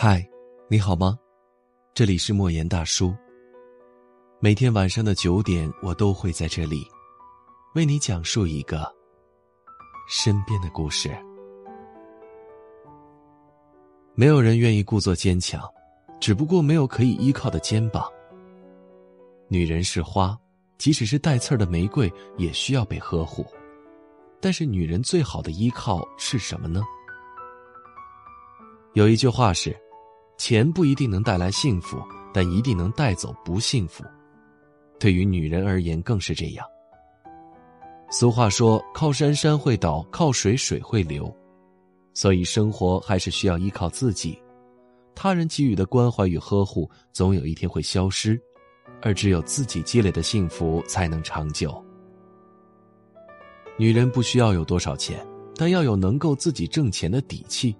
嗨，你好吗？这里是莫言大叔。每天晚上的九点，我都会在这里，为你讲述一个身边的故事。没有人愿意故作坚强，只不过没有可以依靠的肩膀。女人是花，即使是带刺儿的玫瑰，也需要被呵护。但是，女人最好的依靠是什么呢？有一句话是。钱不一定能带来幸福，但一定能带走不幸福。对于女人而言，更是这样。俗话说：“靠山山会倒，靠水水会流。”所以，生活还是需要依靠自己。他人给予的关怀与呵护，总有一天会消失，而只有自己积累的幸福才能长久。女人不需要有多少钱，但要有能够自己挣钱的底气。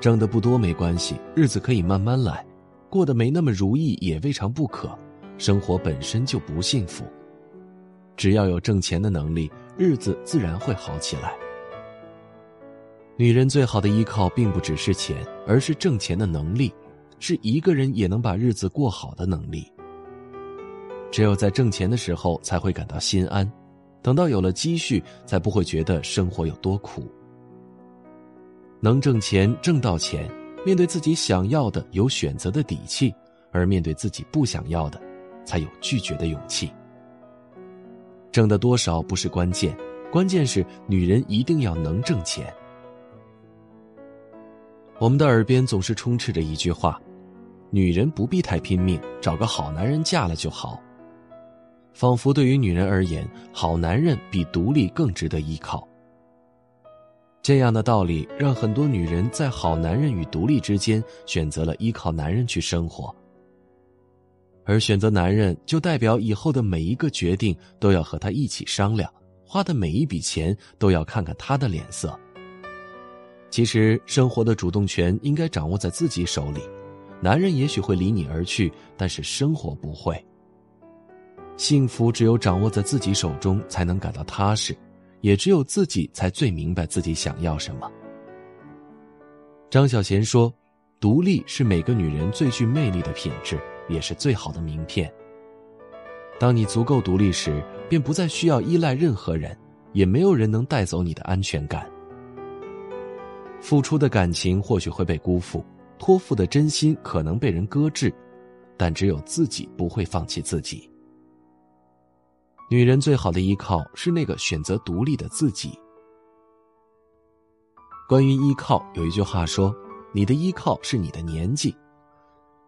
挣的不多没关系，日子可以慢慢来，过得没那么如意也未尝不可。生活本身就不幸福，只要有挣钱的能力，日子自然会好起来。女人最好的依靠并不只是钱，而是挣钱的能力，是一个人也能把日子过好的能力。只有在挣钱的时候才会感到心安，等到有了积蓄，才不会觉得生活有多苦。能挣钱挣到钱，面对自己想要的有选择的底气，而面对自己不想要的，才有拒绝的勇气。挣的多少不是关键，关键是女人一定要能挣钱。我们的耳边总是充斥着一句话：“女人不必太拼命，找个好男人嫁了就好。”仿佛对于女人而言，好男人比独立更值得依靠。这样的道理让很多女人在好男人与独立之间选择了依靠男人去生活，而选择男人就代表以后的每一个决定都要和他一起商量，花的每一笔钱都要看看他的脸色。其实生活的主动权应该掌握在自己手里，男人也许会离你而去，但是生活不会。幸福只有掌握在自己手中，才能感到踏实。也只有自己才最明白自己想要什么。张小娴说：“独立是每个女人最具魅力的品质，也是最好的名片。当你足够独立时，便不再需要依赖任何人，也没有人能带走你的安全感。付出的感情或许会被辜负，托付的真心可能被人搁置，但只有自己不会放弃自己。”女人最好的依靠是那个选择独立的自己。关于依靠，有一句话说：“你的依靠是你的年纪。”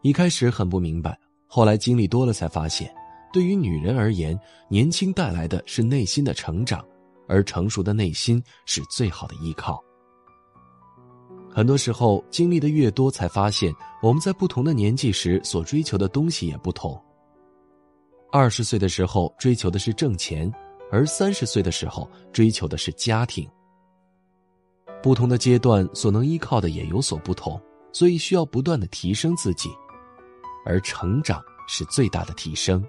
一开始很不明白，后来经历多了才发现，对于女人而言，年轻带来的是内心的成长，而成熟的内心是最好的依靠。很多时候，经历的越多，才发现我们在不同的年纪时所追求的东西也不同。二十岁的时候追求的是挣钱，而三十岁的时候追求的是家庭。不同的阶段所能依靠的也有所不同，所以需要不断的提升自己，而成长是最大的提升。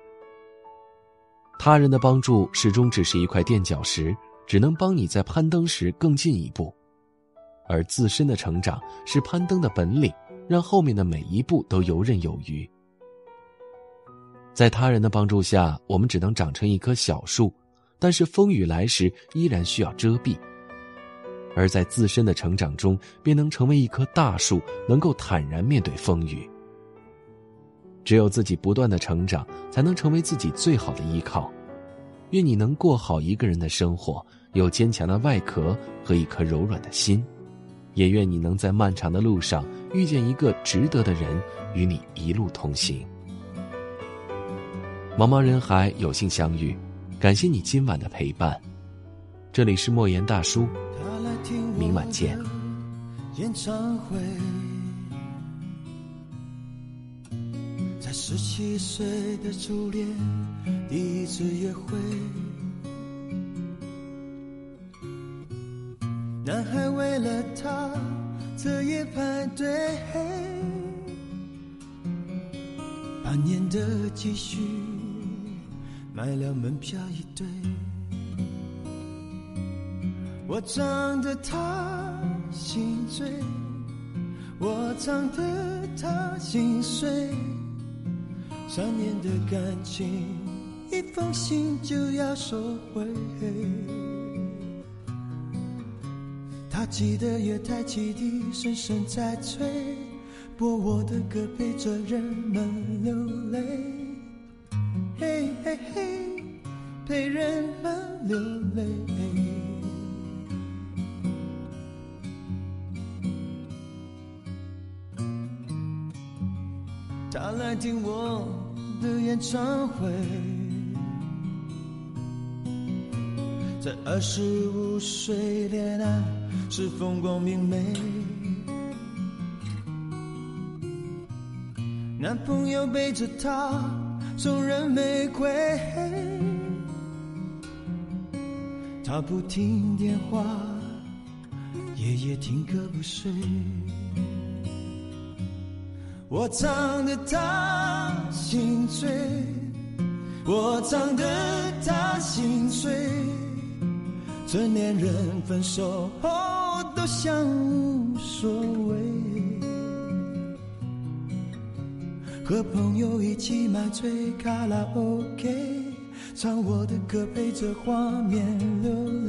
他人的帮助始终只是一块垫脚石，只能帮你在攀登时更进一步，而自身的成长是攀登的本领，让后面的每一步都游刃有余。在他人的帮助下，我们只能长成一棵小树，但是风雨来时依然需要遮蔽；而在自身的成长中，便能成为一棵大树，能够坦然面对风雨。只有自己不断的成长，才能成为自己最好的依靠。愿你能过好一个人的生活，有坚强的外壳和一颗柔软的心；也愿你能在漫长的路上遇见一个值得的人，与你一路同行。茫茫人海，有幸相遇，感谢你今晚的陪伴。这里是莫言大叔，明晚见。演唱会，在十七岁的初恋，第一次约会，男孩为了她彻夜排队，半年的积蓄。买了门票一对，我唱得他心醉，我唱得他心碎，三年的感情，一封信就要收回。他记得月台汽笛声声在催，播我的歌陪着人们流泪，嘿嘿嘿，陪人们流泪。他来听我的演唱会，在二十五岁恋爱是风光明媚，男朋友背着她送人玫瑰，他不听电话，夜夜听歌不睡。我唱的他心醉，我唱的他心碎。成年人分手后都像无所谓，和朋友一起买醉卡拉 OK，唱我的歌陪着画面流泪，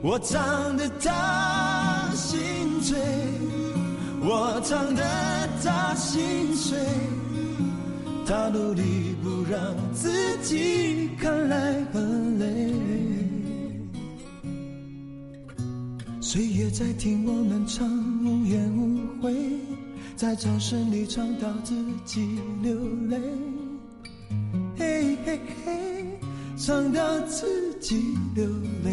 我唱得他心醉，我唱得他心碎，他努力不让自己看来很累。岁月在听我们唱无怨无悔，在掌声里唱到自己流泪，嘿嘿嘿，唱到自己流泪。